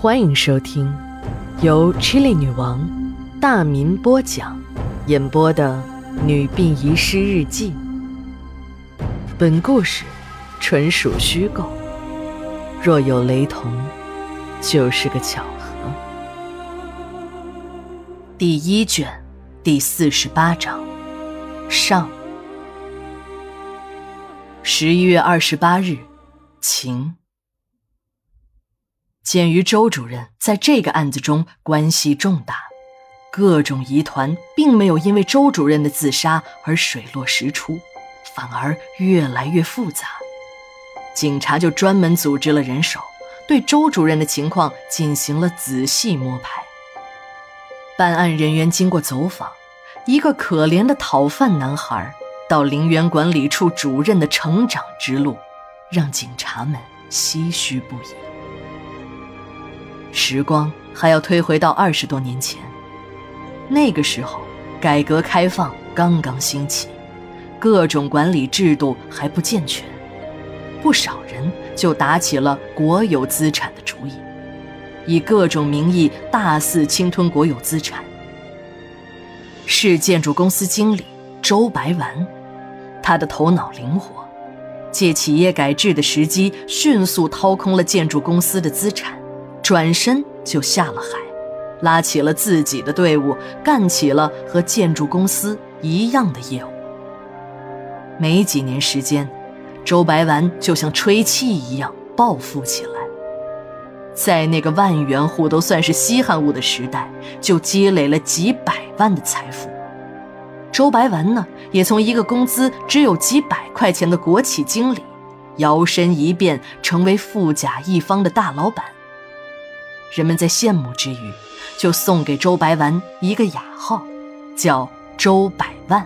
欢迎收听由 Chili 女王大民播讲、演播的《女病遗失日记》。本故事纯属虚构，若有雷同，就是个巧合。第一卷第四十八章上。十一月二十八日，晴。鉴于周主任在这个案子中关系重大，各种疑团并没有因为周主任的自杀而水落石出，反而越来越复杂。警察就专门组织了人手，对周主任的情况进行了仔细摸排。办案人员经过走访，一个可怜的讨饭男孩到陵园管理处主任的成长之路，让警察们唏嘘不已。时光还要推回到二十多年前，那个时候，改革开放刚刚兴起，各种管理制度还不健全，不少人就打起了国有资产的主意，以各种名义大肆侵吞国有资产。市建筑公司经理周白丸，他的头脑灵活，借企业改制的时机，迅速掏空了建筑公司的资产。转身就下了海，拉起了自己的队伍，干起了和建筑公司一样的业务。没几年时间，周白丸就像吹气一样暴富起来，在那个万元户都算是稀罕物的时代，就积累了几百万的财富。周白丸呢，也从一个工资只有几百块钱的国企经理，摇身一变成为富甲一方的大老板。人们在羡慕之余，就送给周白丸一个雅号，叫周百万。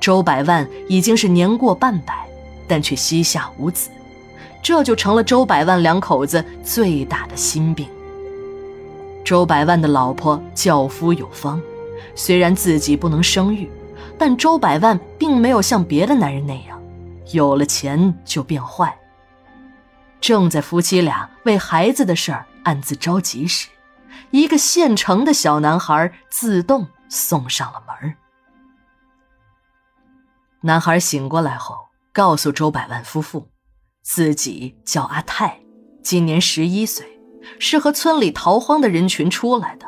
周百万已经是年过半百，但却膝下无子，这就成了周百万两口子最大的心病。周百万的老婆教夫有方，虽然自己不能生育，但周百万并没有像别的男人那样，有了钱就变坏。正在夫妻俩为孩子的事儿暗自着急时，一个现成的小男孩自动送上了门男孩醒过来后，告诉周百万夫妇，自己叫阿泰，今年十一岁，是和村里逃荒的人群出来的，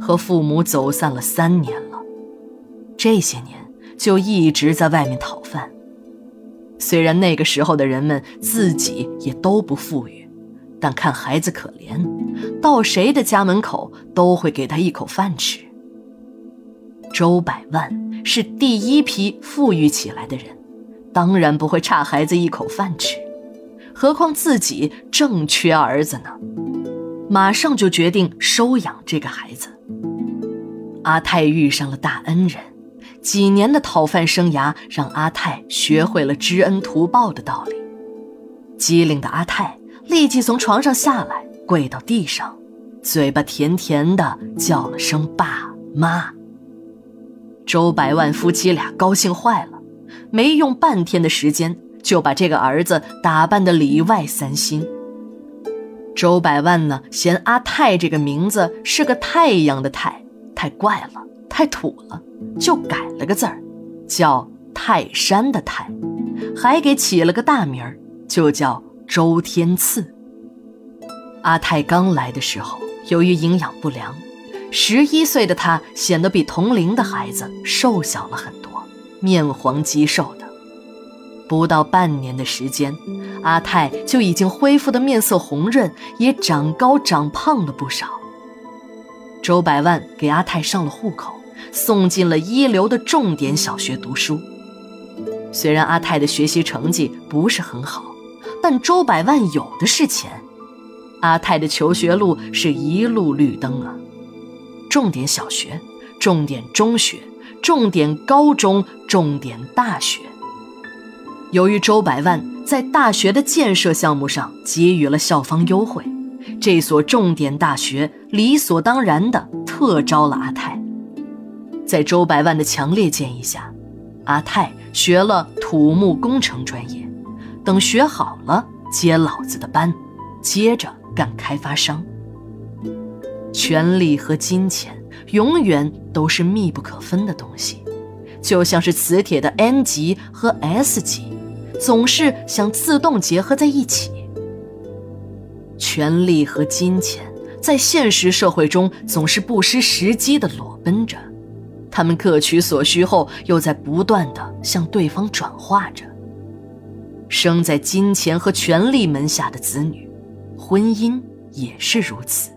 和父母走散了三年了，这些年就一直在外面讨饭。虽然那个时候的人们自己也都不富裕，但看孩子可怜，到谁的家门口都会给他一口饭吃。周百万是第一批富裕起来的人，当然不会差孩子一口饭吃，何况自己正缺儿子呢，马上就决定收养这个孩子。阿泰遇上了大恩人。几年的讨饭生涯让阿泰学会了知恩图报的道理。机灵的阿泰立即从床上下来，跪到地上，嘴巴甜甜的叫了声“爸妈”。周百万夫妻俩高兴坏了，没用半天的时间就把这个儿子打扮的里外三新。周百万呢，嫌阿泰这个名字是个太阳的太，太怪了。太土了，就改了个字儿，叫泰山的泰，还给起了个大名儿，就叫周天赐。阿泰刚来的时候，由于营养不良，十一岁的他显得比同龄的孩子瘦小了很多，面黄肌瘦的。不到半年的时间，阿泰就已经恢复的面色红润，也长高长胖了不少。周百万给阿泰上了户口。送进了一流的重点小学读书。虽然阿泰的学习成绩不是很好，但周百万有的是钱。阿泰的求学路是一路绿灯啊！重点小学、重点中学、重点高中、重点大学。由于周百万在大学的建设项目上给予了校方优惠，这所重点大学理所当然的特招了阿泰。在周百万的强烈建议下，阿泰学了土木工程专业。等学好了，接老子的班，接着干开发商。权力和金钱永远都是密不可分的东西，就像是磁铁的 N 极和 S 极，总是想自动结合在一起。权力和金钱在现实社会中总是不失时机的裸奔着，他们各取所需后，又在不断的向对方转化着。生在金钱和权力门下的子女，婚姻也是如此。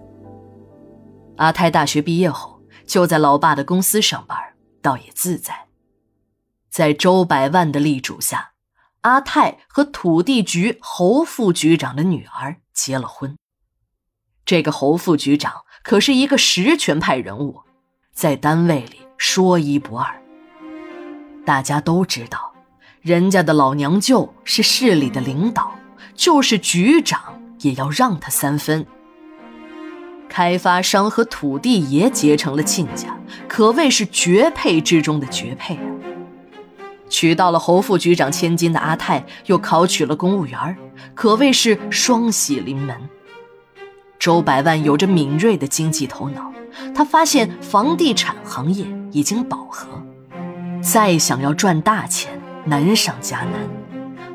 阿泰大学毕业后就在老爸的公司上班，倒也自在。在周百万的力主下，阿泰和土地局侯副局长的女儿结了婚。这个侯副局长可是一个实权派人物，在单位里说一不二。大家都知道。人家的老娘舅是市里的领导，就是局长也要让他三分。开发商和土地爷结成了亲家，可谓是绝配之中的绝配啊！娶到了侯副局长千金的阿泰，又考取了公务员，可谓是双喜临门。周百万有着敏锐的经济头脑，他发现房地产行业已经饱和，再想要赚大钱。难上加难，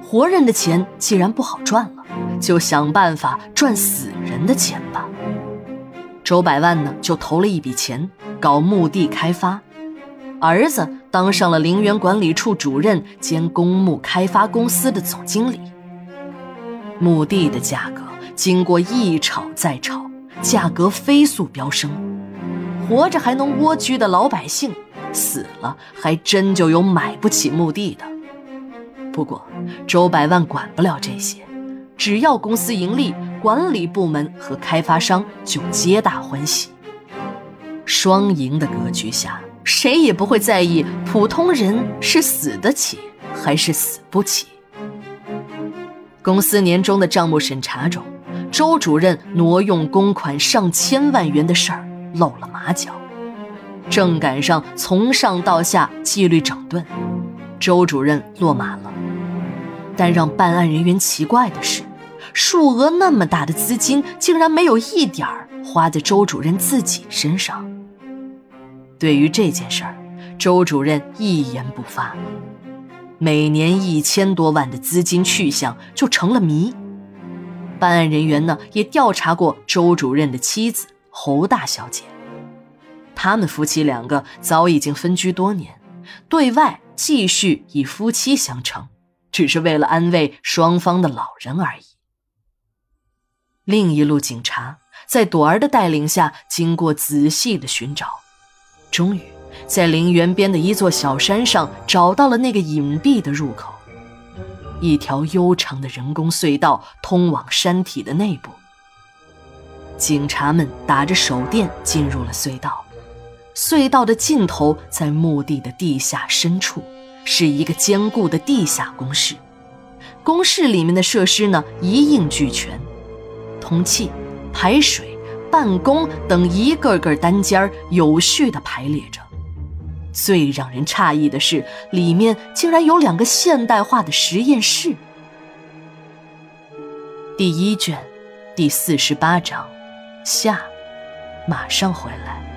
活人的钱既然不好赚了，就想办法赚死人的钱吧。周百万呢，就投了一笔钱搞墓地开发，儿子当上了陵园管理处主任兼公墓开发公司的总经理。墓地的价格经过一炒再炒，价格飞速飙升，活着还能蜗居的老百姓，死了还真就有买不起墓地的。不过，周百万管不了这些，只要公司盈利，管理部门和开发商就皆大欢喜。双赢的格局下，谁也不会在意普通人是死得起还是死不起。公司年终的账目审查中，周主任挪用公款上千万元的事儿露了马脚，正赶上从上到下纪律整顿，周主任落马了。但让办案人员奇怪的是，数额那么大的资金，竟然没有一点儿花在周主任自己身上。对于这件事儿，周主任一言不发。每年一千多万的资金去向就成了谜。办案人员呢，也调查过周主任的妻子侯大小姐，他们夫妻两个早已经分居多年，对外继续以夫妻相称。只是为了安慰双方的老人而已。另一路警察在朵儿的带领下，经过仔细的寻找，终于在陵园边的一座小山上找到了那个隐蔽的入口。一条悠长的人工隧道通往山体的内部。警察们打着手电进入了隧道，隧道的尽头在墓地的地下深处。是一个坚固的地下工事，工事里面的设施呢一应俱全，通气、排水、办公等一个个单间有序地排列着。最让人诧异的是，里面竟然有两个现代化的实验室。第一卷，第四十八章，下，马上回来。